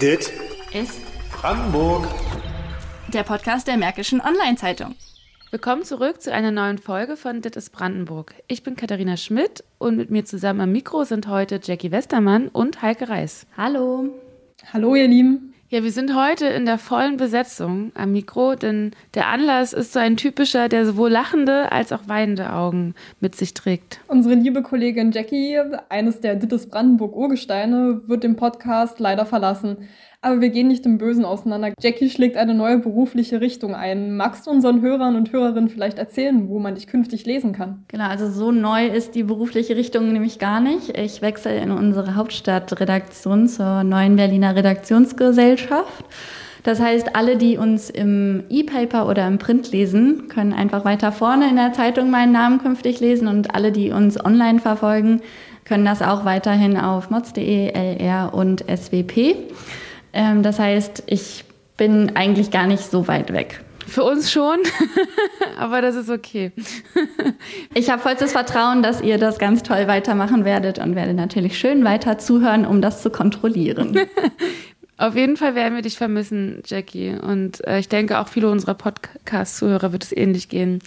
Dit ist Brandenburg. der Podcast der Märkischen Online-Zeitung. Willkommen zurück zu einer neuen Folge von Dit ist Brandenburg. Ich bin Katharina Schmidt und mit mir zusammen am Mikro sind heute Jackie Westermann und Heike Reis. Hallo. Hallo, ihr Lieben. Ja, wir sind heute in der vollen Besetzung am Mikro, denn der Anlass ist so ein typischer, der sowohl lachende als auch weinende Augen mit sich trägt. Unsere liebe Kollegin Jackie, eines der Dittes Brandenburg Urgesteine, wird den Podcast leider verlassen. Aber wir gehen nicht im Bösen auseinander. Jackie schlägt eine neue berufliche Richtung ein. Magst du unseren Hörern und Hörerinnen vielleicht erzählen, wo man dich künftig lesen kann? Genau, also so neu ist die berufliche Richtung nämlich gar nicht. Ich wechsle in unsere Hauptstadtredaktion zur neuen Berliner Redaktionsgesellschaft. Das heißt, alle, die uns im E-Paper oder im Print lesen, können einfach weiter vorne in der Zeitung meinen Namen künftig lesen und alle, die uns online verfolgen, können das auch weiterhin auf mods.de, LR und SWP. Ähm, das heißt, ich bin eigentlich gar nicht so weit weg. Für uns schon, aber das ist okay. Ich habe vollstes Vertrauen, dass ihr das ganz toll weitermachen werdet und werde natürlich schön weiter zuhören, um das zu kontrollieren. Auf jeden Fall werden wir dich vermissen, Jackie. Und äh, ich denke, auch viele unserer Podcast-Zuhörer wird es ähnlich gehen.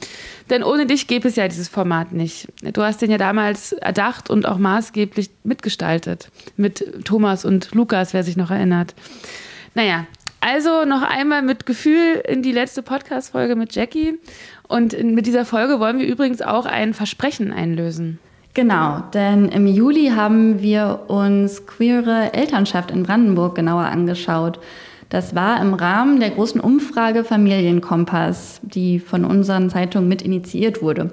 Denn ohne dich gäbe es ja dieses Format nicht. Du hast den ja damals erdacht und auch maßgeblich mitgestaltet. Mit Thomas und Lukas, wer sich noch erinnert. Naja, also noch einmal mit Gefühl in die letzte Podcast-Folge mit Jackie. Und in, mit dieser Folge wollen wir übrigens auch ein Versprechen einlösen. Genau, denn im Juli haben wir uns queere Elternschaft in Brandenburg genauer angeschaut. Das war im Rahmen der großen Umfrage Familienkompass, die von unseren Zeitungen mit initiiert wurde.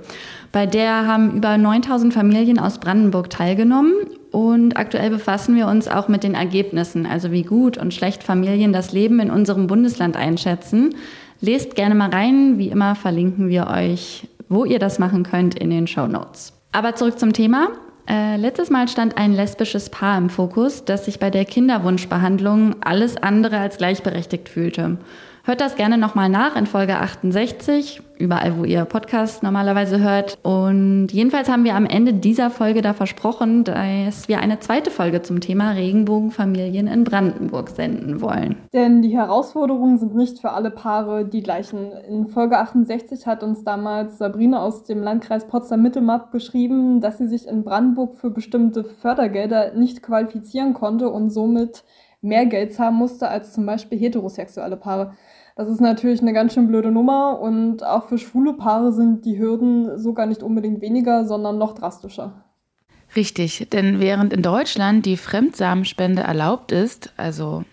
Bei der haben über 9000 Familien aus Brandenburg teilgenommen und aktuell befassen wir uns auch mit den Ergebnissen, also wie gut und schlecht Familien das Leben in unserem Bundesland einschätzen. Lest gerne mal rein, wie immer verlinken wir euch, wo ihr das machen könnt in den Show Notes. Aber zurück zum Thema. Äh, letztes Mal stand ein lesbisches Paar im Fokus, das sich bei der Kinderwunschbehandlung alles andere als gleichberechtigt fühlte. Hört das gerne nochmal nach in Folge 68, überall, wo ihr Podcast normalerweise hört. Und jedenfalls haben wir am Ende dieser Folge da versprochen, dass wir eine zweite Folge zum Thema Regenbogenfamilien in Brandenburg senden wollen. Denn die Herausforderungen sind nicht für alle Paare die gleichen. In Folge 68 hat uns damals Sabrina aus dem Landkreis Potsdam-Mittelmark beschrieben, dass sie sich in Brandenburg für bestimmte Fördergelder nicht qualifizieren konnte und somit mehr Geld zahlen musste als zum Beispiel heterosexuelle Paare. Das ist natürlich eine ganz schön blöde Nummer und auch für schwule Paare sind die Hürden sogar nicht unbedingt weniger, sondern noch drastischer. Richtig, denn während in Deutschland die Fremdsamenspende erlaubt ist, also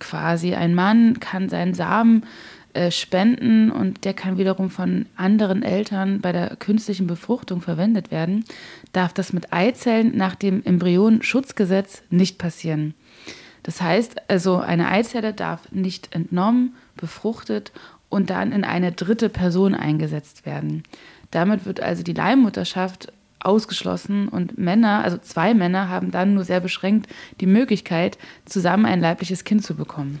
quasi ein Mann kann seinen Samen äh, spenden und der kann wiederum von anderen Eltern bei der künstlichen Befruchtung verwendet werden, darf das mit Eizellen nach dem Embryonenschutzgesetz nicht passieren. Das heißt also, eine Eizelle darf nicht entnommen, befruchtet und dann in eine dritte Person eingesetzt werden. Damit wird also die Leihmutterschaft ausgeschlossen und Männer, also zwei Männer, haben dann nur sehr beschränkt die Möglichkeit, zusammen ein leibliches Kind zu bekommen.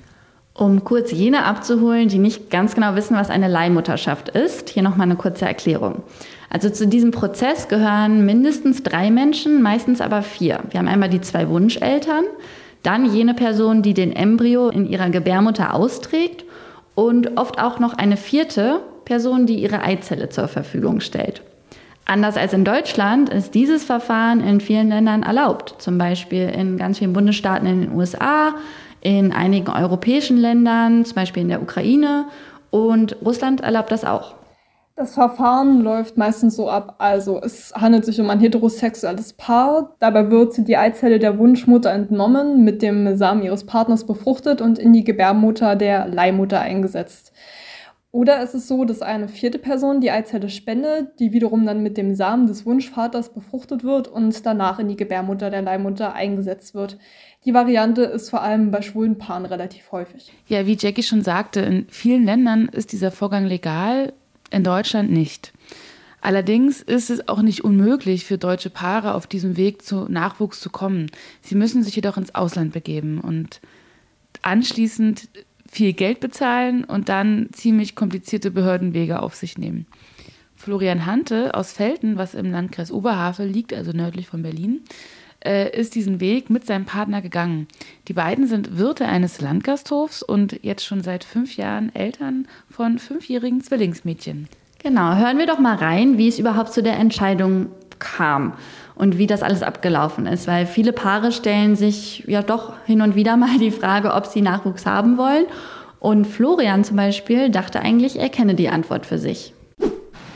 Um kurz jene abzuholen, die nicht ganz genau wissen, was eine Leihmutterschaft ist, hier nochmal eine kurze Erklärung. Also zu diesem Prozess gehören mindestens drei Menschen, meistens aber vier. Wir haben einmal die zwei Wunscheltern, dann jene Person, die den Embryo in ihrer Gebärmutter austrägt und oft auch noch eine vierte Person, die ihre Eizelle zur Verfügung stellt. Anders als in Deutschland ist dieses Verfahren in vielen Ländern erlaubt, zum Beispiel in ganz vielen Bundesstaaten in den USA, in einigen europäischen Ländern, zum Beispiel in der Ukraine und Russland erlaubt das auch. Das Verfahren läuft meistens so ab, also es handelt sich um ein heterosexuelles Paar, dabei wird die Eizelle der Wunschmutter entnommen, mit dem Samen ihres Partners befruchtet und in die Gebärmutter der Leihmutter eingesetzt. Oder es ist so, dass eine vierte Person die Eizelle spendet, die wiederum dann mit dem Samen des Wunschvaters befruchtet wird und danach in die Gebärmutter der Leihmutter eingesetzt wird. Die Variante ist vor allem bei schwulen Paaren relativ häufig. Ja, wie Jackie schon sagte, in vielen Ländern ist dieser Vorgang legal in Deutschland nicht. Allerdings ist es auch nicht unmöglich für deutsche Paare auf diesem Weg zu Nachwuchs zu kommen. Sie müssen sich jedoch ins Ausland begeben und anschließend viel Geld bezahlen und dann ziemlich komplizierte Behördenwege auf sich nehmen. Florian Hante aus Felten, was im Landkreis Oberhavel liegt, also nördlich von Berlin, äh, ist diesen Weg mit seinem Partner gegangen. Die beiden sind Wirte eines Landgasthofs und jetzt schon seit fünf Jahren Eltern von fünfjährigen Zwillingsmädchen. Genau, hören wir doch mal rein, wie es überhaupt zu der Entscheidung kam und wie das alles abgelaufen ist, weil viele Paare stellen sich ja doch hin und wieder mal die Frage, ob sie Nachwuchs haben wollen. Und Florian zum Beispiel dachte eigentlich, er kenne die Antwort für sich.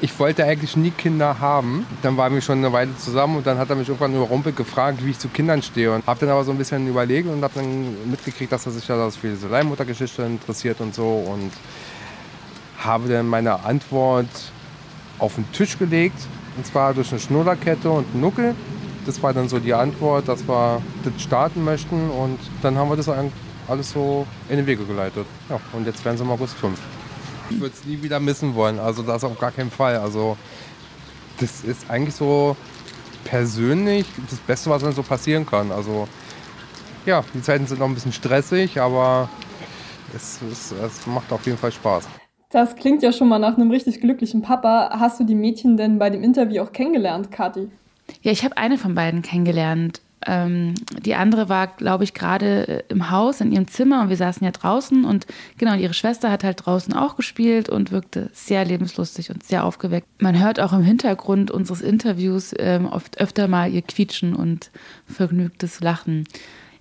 Ich wollte eigentlich nie Kinder haben. Dann waren wir schon eine Weile zusammen und dann hat er mich irgendwann überrumpelt gefragt, wie ich zu Kindern stehe. Und habe dann aber so ein bisschen überlegt und habe dann mitgekriegt, dass er sich ja für diese Leihmuttergeschichte interessiert und so. Und habe dann meine Antwort auf den Tisch gelegt. Und zwar durch eine Schnullerkette und einen Nuckel. Das war dann so die Antwort, dass wir das starten möchten. Und dann haben wir das alles so in den Wege geleitet. Ja, und jetzt werden sie im August fünf. Ich würde es nie wieder missen wollen. Also das auf gar keinen Fall. Also das ist eigentlich so persönlich das Beste, was mir so passieren kann. Also ja, die Zeiten sind noch ein bisschen stressig, aber es, es, es macht auf jeden Fall Spaß. Das klingt ja schon mal nach einem richtig glücklichen Papa. Hast du die Mädchen denn bei dem Interview auch kennengelernt, Kathi? Ja, ich habe eine von beiden kennengelernt. Ähm, die andere war, glaube ich, gerade äh, im Haus in ihrem Zimmer und wir saßen ja draußen und genau, ihre Schwester hat halt draußen auch gespielt und wirkte sehr lebenslustig und sehr aufgeweckt. Man hört auch im Hintergrund unseres Interviews ähm, oft öfter mal ihr Quietschen und vergnügtes Lachen.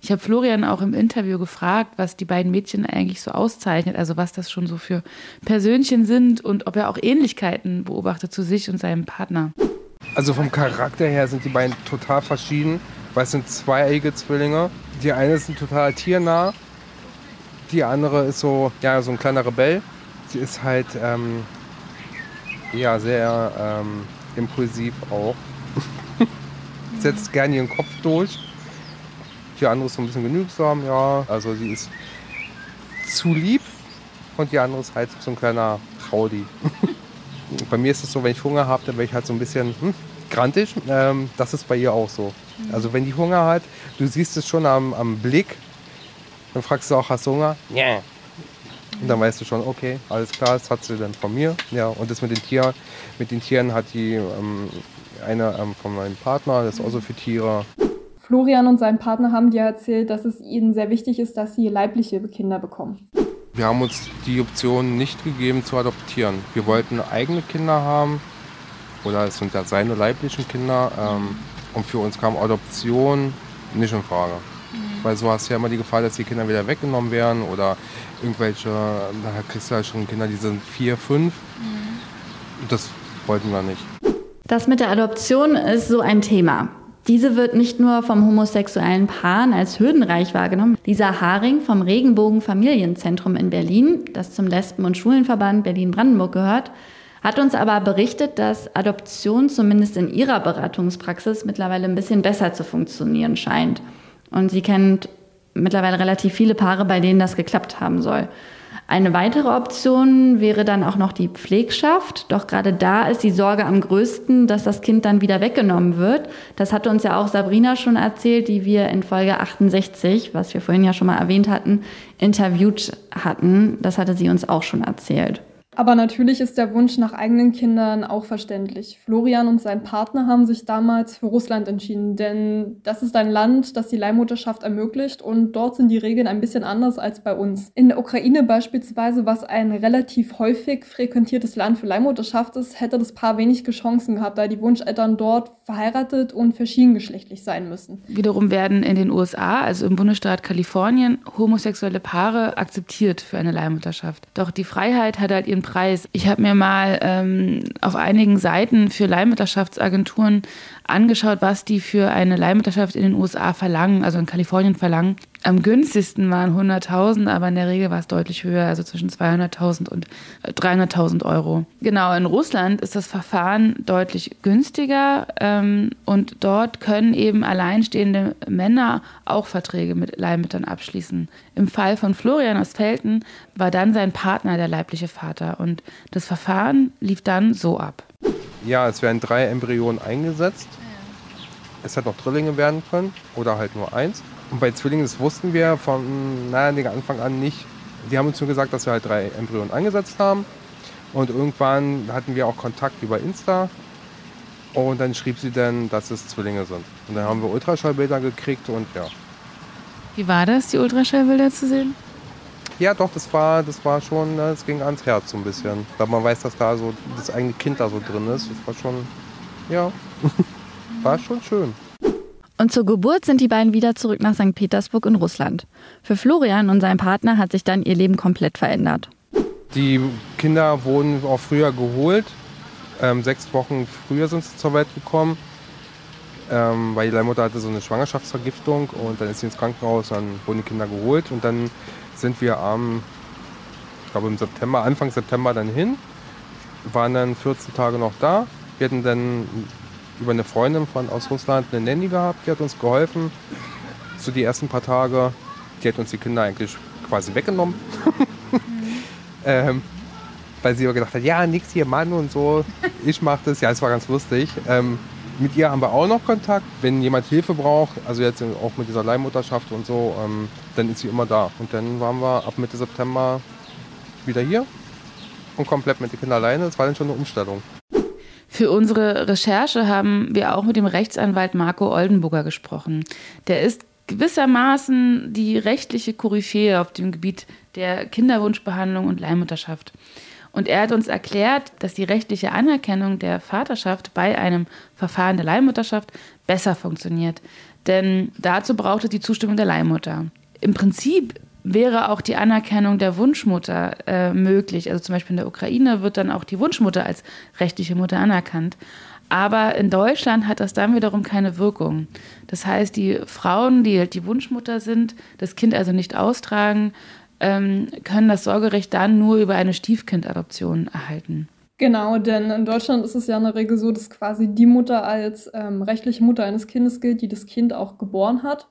Ich habe Florian auch im Interview gefragt, was die beiden Mädchen eigentlich so auszeichnet, also was das schon so für Persönchen sind und ob er auch Ähnlichkeiten beobachtet zu sich und seinem Partner. Also vom Charakter her sind die beiden total verschieden, weil es sind zweieige Zwillinge. Die eine ist ein total tiernah, die andere ist so, ja, so ein kleiner Rebell. Sie ist halt ähm, ja, sehr ähm, impulsiv auch. Setzt gerne ihren Kopf durch die andere ist so ein bisschen genügsam, ja. Also sie ist zu lieb und die andere ist halt so ein kleiner Traudi. bei mir ist es so, wenn ich Hunger habe, dann werde ich halt so ein bisschen hm, grantig. Ähm, das ist bei ihr auch so. Mhm. Also wenn die Hunger hat, du siehst es schon am, am Blick, dann fragst du auch, hast du Hunger? Ja. Yeah. Und dann weißt du schon, okay, alles klar, das hat sie dann von mir. Ja, und das mit den Tieren, mit den Tieren hat die ähm, eine ähm, von meinem Partner, das ist auch so für Tiere. Florian und sein Partner haben dir erzählt, dass es ihnen sehr wichtig ist, dass sie leibliche Kinder bekommen. Wir haben uns die Option nicht gegeben zu adoptieren. Wir wollten eigene Kinder haben oder es sind ja seine leiblichen Kinder. Ähm, und für uns kam Adoption nicht in Frage. Mhm. Weil so hast du ja immer die Gefahr, dass die Kinder wieder weggenommen werden oder irgendwelche, da kriegst du ja schon Kinder, die sind vier, fünf. Mhm. Das wollten wir nicht. Das mit der Adoption ist so ein Thema. Diese wird nicht nur vom homosexuellen Paaren als hürdenreich wahrgenommen. Lisa Haring vom Regenbogen Familienzentrum in Berlin, das zum Lesben- und Schwulenverband Berlin-Brandenburg gehört, hat uns aber berichtet, dass Adoption zumindest in ihrer Beratungspraxis mittlerweile ein bisschen besser zu funktionieren scheint. Und sie kennt mittlerweile relativ viele Paare, bei denen das geklappt haben soll. Eine weitere Option wäre dann auch noch die Pflegschaft. Doch gerade da ist die Sorge am größten, dass das Kind dann wieder weggenommen wird. Das hatte uns ja auch Sabrina schon erzählt, die wir in Folge 68, was wir vorhin ja schon mal erwähnt hatten, interviewt hatten. Das hatte sie uns auch schon erzählt. Aber natürlich ist der Wunsch nach eigenen Kindern auch verständlich. Florian und sein Partner haben sich damals für Russland entschieden, denn das ist ein Land, das die Leihmutterschaft ermöglicht und dort sind die Regeln ein bisschen anders als bei uns. In der Ukraine beispielsweise, was ein relativ häufig frequentiertes Land für Leihmutterschaft ist, hätte das Paar wenig Chancen gehabt, da die Wunscheltern dort verheiratet und verschiedengeschlechtlich sein müssen. Wiederum werden in den USA, also im Bundesstaat Kalifornien, homosexuelle Paare akzeptiert für eine Leihmutterschaft. Doch die Freiheit hat halt ihren Preis. Ich habe mir mal ähm, auf einigen Seiten für Leihmutterschaftsagenturen angeschaut, was die für eine Leihmutterschaft in den USA verlangen, also in Kalifornien verlangen. Am günstigsten waren 100.000, aber in der Regel war es deutlich höher, also zwischen 200.000 und 300.000 Euro. Genau, in Russland ist das Verfahren deutlich günstiger ähm, und dort können eben alleinstehende Männer auch Verträge mit Leihmüttern abschließen. Im Fall von Florian aus Felten war dann sein Partner der leibliche Vater und das Verfahren lief dann so ab. Ja, es werden drei Embryonen eingesetzt. Es hätte noch Drillinge werden können oder halt nur eins. Und bei Zwillingen, das wussten wir von naja, Anfang an nicht. Die haben uns nur gesagt, dass wir halt drei Embryonen eingesetzt haben. Und irgendwann hatten wir auch Kontakt über Insta. Und dann schrieb sie dann, dass es Zwillinge sind. Und dann haben wir Ultraschallbilder gekriegt und ja. Wie war das, die Ultraschallbilder zu sehen? Ja, doch, das war, das war schon, es ne, ging ans Herz so ein bisschen. Weil man weiß, dass da so das eigene Kind da so drin ist. Das war schon, ja, war schon schön. Und zur Geburt sind die beiden wieder zurück nach St. Petersburg in Russland. Für Florian und seinen Partner hat sich dann ihr Leben komplett verändert. Die Kinder wurden auch früher geholt. Ähm, sechs Wochen früher sind sie zur Welt gekommen, ähm, weil die Leihmutter hatte so eine Schwangerschaftsvergiftung und dann ist sie ins Krankenhaus, dann wurden die Kinder geholt und dann sind wir am, ich glaube im September, Anfang September dann hin, waren dann 14 Tage noch da. Wir hatten dann über eine Freundin von aus Russland eine Nanny gehabt, die hat uns geholfen. So die ersten paar Tage, die hat uns die Kinder eigentlich quasi weggenommen. ähm, weil sie immer gedacht hat, ja, nix hier, Mann und so. Ich mach das. Ja, es war ganz lustig. Ähm, mit ihr haben wir auch noch Kontakt. Wenn jemand Hilfe braucht, also jetzt auch mit dieser Leihmutterschaft und so, ähm, dann ist sie immer da. Und dann waren wir ab Mitte September wieder hier und komplett mit den Kindern alleine. Das war dann schon eine Umstellung. Für unsere Recherche haben wir auch mit dem Rechtsanwalt Marco Oldenburger gesprochen. Der ist gewissermaßen die rechtliche Koryphäe auf dem Gebiet der Kinderwunschbehandlung und Leihmutterschaft. Und er hat uns erklärt, dass die rechtliche Anerkennung der Vaterschaft bei einem Verfahren der Leihmutterschaft besser funktioniert. Denn dazu braucht es die Zustimmung der Leihmutter. Im Prinzip wäre auch die Anerkennung der Wunschmutter äh, möglich. Also zum Beispiel in der Ukraine wird dann auch die Wunschmutter als rechtliche Mutter anerkannt. Aber in Deutschland hat das dann wiederum keine Wirkung. Das heißt, die Frauen, die halt die Wunschmutter sind, das Kind also nicht austragen, ähm, können das Sorgerecht dann nur über eine Stiefkindadoption erhalten. Genau, denn in Deutschland ist es ja in der Regel so, dass quasi die Mutter als ähm, rechtliche Mutter eines Kindes gilt, die das Kind auch geboren hat.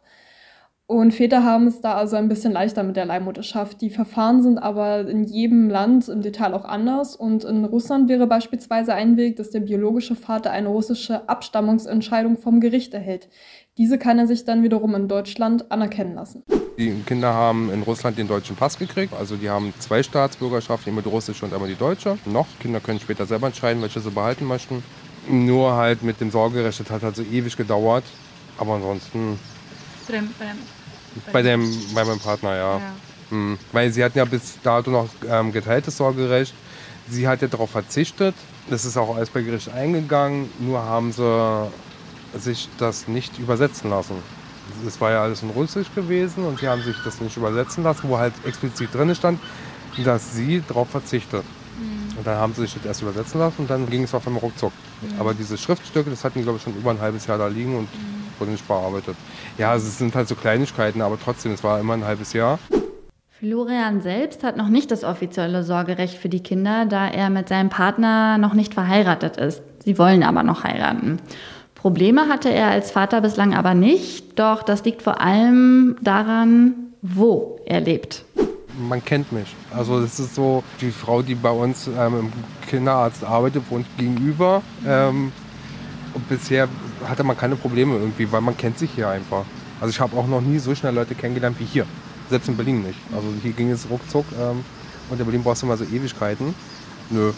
Und Väter haben es da also ein bisschen leichter mit der Leihmutterschaft. Die Verfahren sind aber in jedem Land im Detail auch anders. Und in Russland wäre beispielsweise ein Weg, dass der biologische Vater eine russische Abstammungsentscheidung vom Gericht erhält. Diese kann er sich dann wiederum in Deutschland anerkennen lassen. Die Kinder haben in Russland den deutschen Pass gekriegt. Also die haben zwei Staatsbürgerschaften, einmal die russische und einmal die deutsche. Noch, Kinder können später selber entscheiden, welche sie behalten möchten. Nur halt mit dem Sorgerecht, das hat halt so ewig gedauert. Aber ansonsten... Bei dem, bei dem bei, dem, bei meinem Partner, ja. ja. Mhm. Weil sie hatten ja bis dato noch ähm, geteiltes Sorgerecht. Sie hat ja darauf verzichtet. Das ist auch alles bei Gericht eingegangen. Nur haben sie sich das nicht übersetzen lassen. Es war ja alles in Russisch gewesen und sie haben sich das nicht übersetzen lassen, wo halt explizit drin stand, dass sie darauf verzichtet. Mhm. Und dann haben sie sich das erst übersetzen lassen und dann ging es auf einmal ruckzuck. Mhm. Aber diese Schriftstücke, das hatten die, glaube ich, schon über ein halbes Jahr da liegen und mhm nicht bearbeitet. Ja, also es sind halt so Kleinigkeiten, aber trotzdem, es war immer ein halbes Jahr. Florian selbst hat noch nicht das offizielle Sorgerecht für die Kinder, da er mit seinem Partner noch nicht verheiratet ist. Sie wollen aber noch heiraten. Probleme hatte er als Vater bislang aber nicht, doch das liegt vor allem daran, wo er lebt. Man kennt mich. Also das ist so, die Frau, die bei uns ähm, im Kinderarzt arbeitet, wohnt gegenüber. Ähm, und bisher hatte man keine Probleme irgendwie, weil man kennt sich hier einfach. Also ich habe auch noch nie so schnell Leute kennengelernt wie hier. Selbst in Berlin nicht. Also hier ging es ruckzuck. Ähm, und in Berlin brauchst du immer so Ewigkeiten. Nö,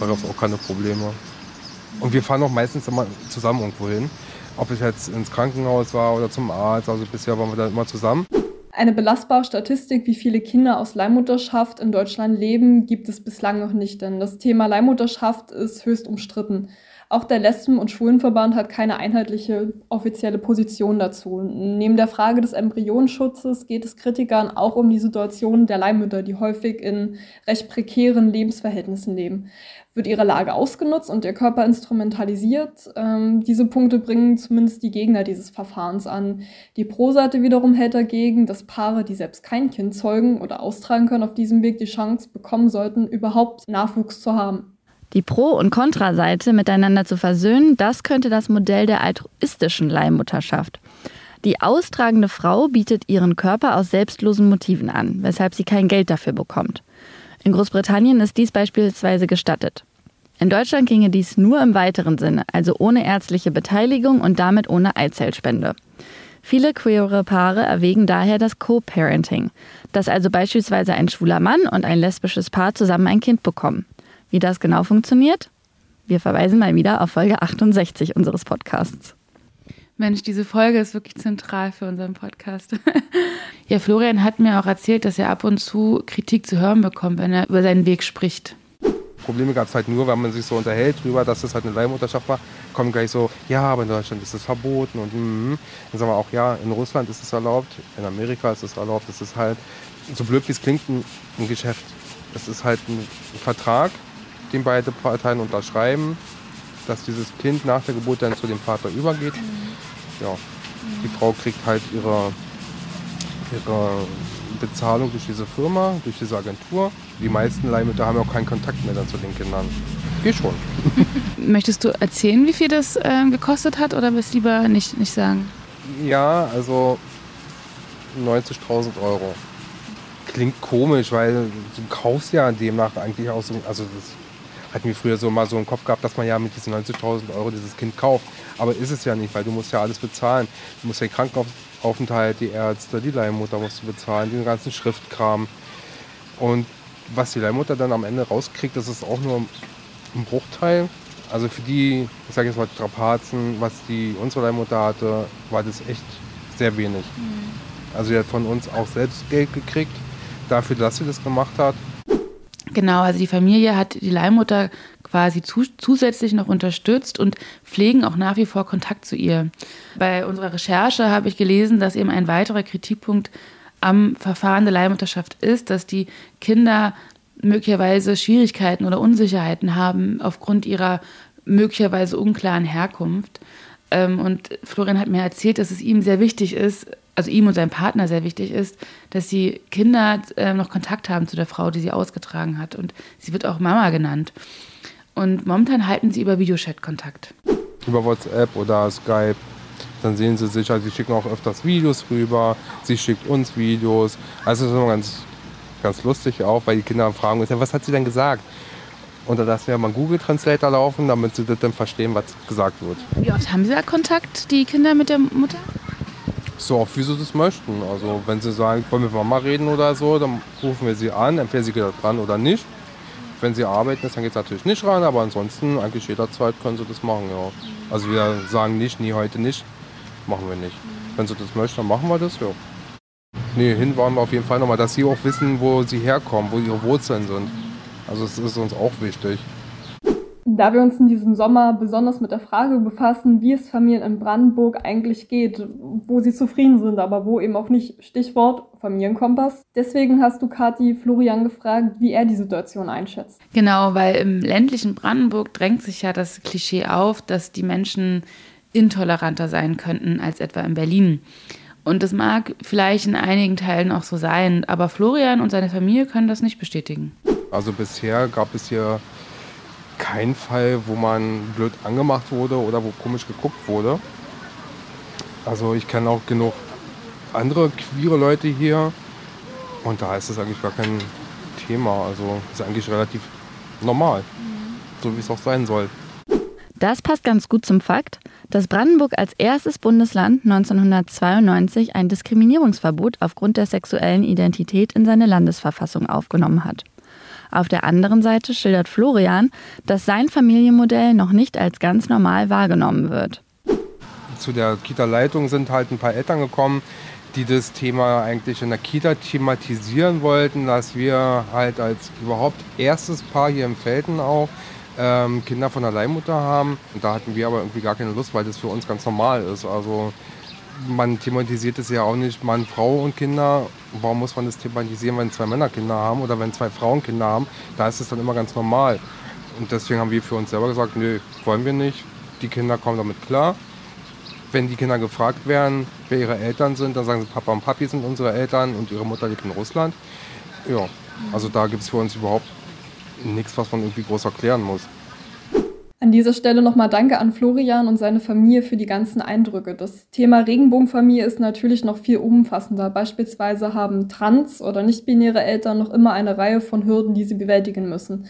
da gab es auch keine Probleme. Und wir fahren auch meistens immer zusammen irgendwo hin. Ob es jetzt ins Krankenhaus war oder zum Arzt. Also bisher waren wir da immer zusammen. Eine belastbare Statistik, wie viele Kinder aus Leihmutterschaft in Deutschland leben, gibt es bislang noch nicht, denn das Thema Leihmutterschaft ist höchst umstritten. Auch der Lesben- und Schwulenverband hat keine einheitliche offizielle Position dazu. Neben der Frage des Embryonschutzes geht es Kritikern auch um die Situation der Leihmütter, die häufig in recht prekären Lebensverhältnissen leben. Wird ihre Lage ausgenutzt und ihr Körper instrumentalisiert? Ähm, diese Punkte bringen zumindest die Gegner dieses Verfahrens an. Die Pro-Seite wiederum hält dagegen, dass Paare, die selbst kein Kind zeugen oder austragen können, auf diesem Weg die Chance bekommen sollten, überhaupt Nachwuchs zu haben. Die Pro- und Kontraseite miteinander zu versöhnen, das könnte das Modell der altruistischen Leihmutterschaft. Die austragende Frau bietet ihren Körper aus selbstlosen Motiven an, weshalb sie kein Geld dafür bekommt. In Großbritannien ist dies beispielsweise gestattet. In Deutschland ginge dies nur im weiteren Sinne, also ohne ärztliche Beteiligung und damit ohne Eizellspende. Viele queere Paare erwägen daher das Co-Parenting, dass also beispielsweise ein schwuler Mann und ein lesbisches Paar zusammen ein Kind bekommen. Wie das genau funktioniert? Wir verweisen mal wieder auf Folge 68 unseres Podcasts. Mensch, diese Folge ist wirklich zentral für unseren Podcast. ja, Florian hat mir auch erzählt, dass er ab und zu Kritik zu hören bekommt, wenn er über seinen Weg spricht. Probleme gab es halt nur, wenn man sich so unterhält drüber, dass es halt eine Leihmutterschaft war, kommt gleich so, ja, aber in Deutschland ist es verboten und mm, dann sagen wir auch, ja, in Russland ist es erlaubt, in Amerika ist es erlaubt, es ist halt, so blöd wie es klingt, ein, ein Geschäft. Es ist halt ein Vertrag, den beide Parteien unterschreiben, dass dieses Kind nach der Geburt dann zu dem Vater übergeht ja, die Frau kriegt halt ihre, ihre Bezahlung durch diese Firma, durch diese Agentur. Die meisten Leihmütter haben auch keinen Kontakt mehr dann zu den Kindern. Wir schon. Möchtest du erzählen, wie viel das äh, gekostet hat oder willst du lieber nicht, nicht sagen? Ja, also 90.000 Euro. Klingt komisch, weil du kaufst ja demnach eigentlich auch so, also das hatten wir früher so mal so im Kopf gehabt, dass man ja mit diesen 90.000 Euro dieses Kind kauft. Aber ist es ja nicht, weil du musst ja alles bezahlen. Du musst ja den Krankenaufenthalt, die Ärzte, die Leihmutter musst du bezahlen, den ganzen Schriftkram. Und was die Leihmutter dann am Ende rauskriegt, das ist auch nur ein Bruchteil. Also für die, ich sage jetzt mal Strapazen, was die unsere Leihmutter hatte, war das echt sehr wenig. Mhm. Also sie hat von uns auch selbst Geld gekriegt, dafür, dass sie das gemacht hat. Genau, also die Familie hat die Leihmutter quasi zu, zusätzlich noch unterstützt und pflegen auch nach wie vor Kontakt zu ihr. Bei unserer Recherche habe ich gelesen, dass eben ein weiterer Kritikpunkt am Verfahren der Leihmutterschaft ist, dass die Kinder möglicherweise Schwierigkeiten oder Unsicherheiten haben aufgrund ihrer möglicherweise unklaren Herkunft. Ähm, und Florian hat mir erzählt, dass es ihm sehr wichtig ist, also ihm und seinem Partner sehr wichtig ist, dass die Kinder äh, noch Kontakt haben zu der Frau, die sie ausgetragen hat. Und sie wird auch Mama genannt. Und momentan halten sie über Videochat Kontakt. Über WhatsApp oder Skype. Dann sehen sie sich, also sie schicken auch öfters Videos rüber, sie schickt uns Videos. Also das ist immer ganz, ganz lustig auch, weil die Kinder fragen uns, was hat sie denn gesagt? Und da lassen wir mal einen Google Translator laufen, damit sie das dann verstehen, was gesagt wird. Wie oft haben Sie da Kontakt, die Kinder mit der Mutter? So oft, wie sie das möchten. Also wenn sie sagen, wollen wir mit Mama reden oder so, dann rufen wir sie an, entweder sie geht dran oder nicht. Wenn sie arbeiten ist, dann geht es natürlich nicht ran, aber ansonsten eigentlich jederzeit können sie das machen, ja. Also wir sagen nicht, nie heute nicht, machen wir nicht. Wenn sie das möchten, dann machen wir das, ja. Nee, hin waren wir auf jeden Fall nochmal, dass sie auch wissen, wo sie herkommen, wo ihre Wurzeln sind. Also es ist uns auch wichtig. Da wir uns in diesem Sommer besonders mit der Frage befassen, wie es Familien in Brandenburg eigentlich geht, wo sie zufrieden sind, aber wo eben auch nicht, Stichwort Familienkompass. Deswegen hast du Kati Florian gefragt, wie er die Situation einschätzt. Genau, weil im ländlichen Brandenburg drängt sich ja das Klischee auf, dass die Menschen intoleranter sein könnten als etwa in Berlin. Und das mag vielleicht in einigen Teilen auch so sein, aber Florian und seine Familie können das nicht bestätigen. Also bisher gab es hier kein Fall, wo man blöd angemacht wurde oder wo komisch geguckt wurde. Also ich kenne auch genug andere queere Leute hier und da ist es eigentlich gar kein Thema. Also ist eigentlich relativ normal, so wie es auch sein soll. Das passt ganz gut zum Fakt, dass Brandenburg als erstes Bundesland 1992 ein Diskriminierungsverbot aufgrund der sexuellen Identität in seine Landesverfassung aufgenommen hat. Auf der anderen Seite schildert Florian, dass sein Familienmodell noch nicht als ganz normal wahrgenommen wird. Zu der Kita-Leitung sind halt ein paar Eltern gekommen, die das Thema eigentlich in der Kita thematisieren wollten, dass wir halt als überhaupt erstes Paar hier im Felden auch ähm, Kinder von der Leihmutter haben. Und da hatten wir aber irgendwie gar keine Lust, weil das für uns ganz normal ist. Also man thematisiert es ja auch nicht Mann, Frau und Kinder. Warum muss man das thematisieren, wenn zwei Männer Kinder haben oder wenn zwei Frauen Kinder haben? Da ist es dann immer ganz normal. Und deswegen haben wir für uns selber gesagt, nö, wollen wir nicht. Die Kinder kommen damit klar. Wenn die Kinder gefragt werden, wer ihre Eltern sind, dann sagen sie, Papa und Papi sind unsere Eltern und ihre Mutter lebt in Russland. Ja, also da gibt es für uns überhaupt nichts, was man irgendwie groß erklären muss. An dieser Stelle nochmal Danke an Florian und seine Familie für die ganzen Eindrücke. Das Thema Regenbogenfamilie ist natürlich noch viel umfassender. Beispielsweise haben trans- oder nicht-binäre Eltern noch immer eine Reihe von Hürden, die sie bewältigen müssen.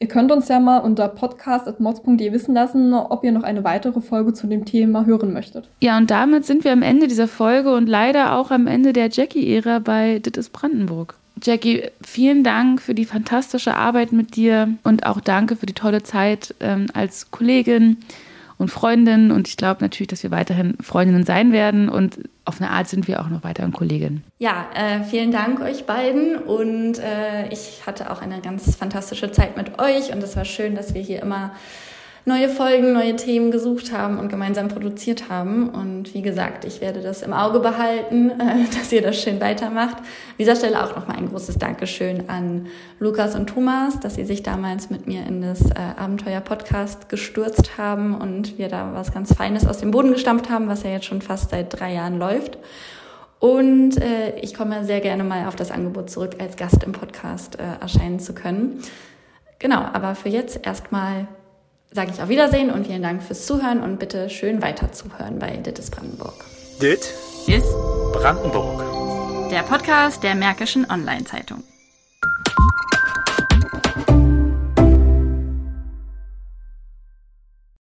Ihr könnt uns ja mal unter podcast.mods.de wissen lassen, ob ihr noch eine weitere Folge zu dem Thema hören möchtet. Ja, und damit sind wir am Ende dieser Folge und leider auch am Ende der Jackie-Ära bei Dit ist Brandenburg. Jackie, vielen Dank für die fantastische Arbeit mit dir und auch danke für die tolle Zeit ähm, als Kollegin und Freundin. Und ich glaube natürlich, dass wir weiterhin Freundinnen sein werden und auf eine Art sind wir auch noch weiterhin Kolleginnen. Ja, äh, vielen Dank euch beiden und äh, ich hatte auch eine ganz fantastische Zeit mit euch und es war schön, dass wir hier immer neue Folgen, neue Themen gesucht haben und gemeinsam produziert haben. Und wie gesagt, ich werde das im Auge behalten, dass ihr das schön weitermacht. An dieser Stelle auch nochmal ein großes Dankeschön an Lukas und Thomas, dass sie sich damals mit mir in das äh, Abenteuer-Podcast gestürzt haben und wir da was ganz Feines aus dem Boden gestampft haben, was ja jetzt schon fast seit drei Jahren läuft. Und äh, ich komme sehr gerne mal auf das Angebot zurück, als Gast im Podcast äh, erscheinen zu können. Genau, aber für jetzt erstmal sage ich auf Wiedersehen und vielen Dank fürs Zuhören und bitte schön weiter zuhören bei Dit ist Brandenburg. Dit ist Brandenburg. Der Podcast der Märkischen Online-Zeitung.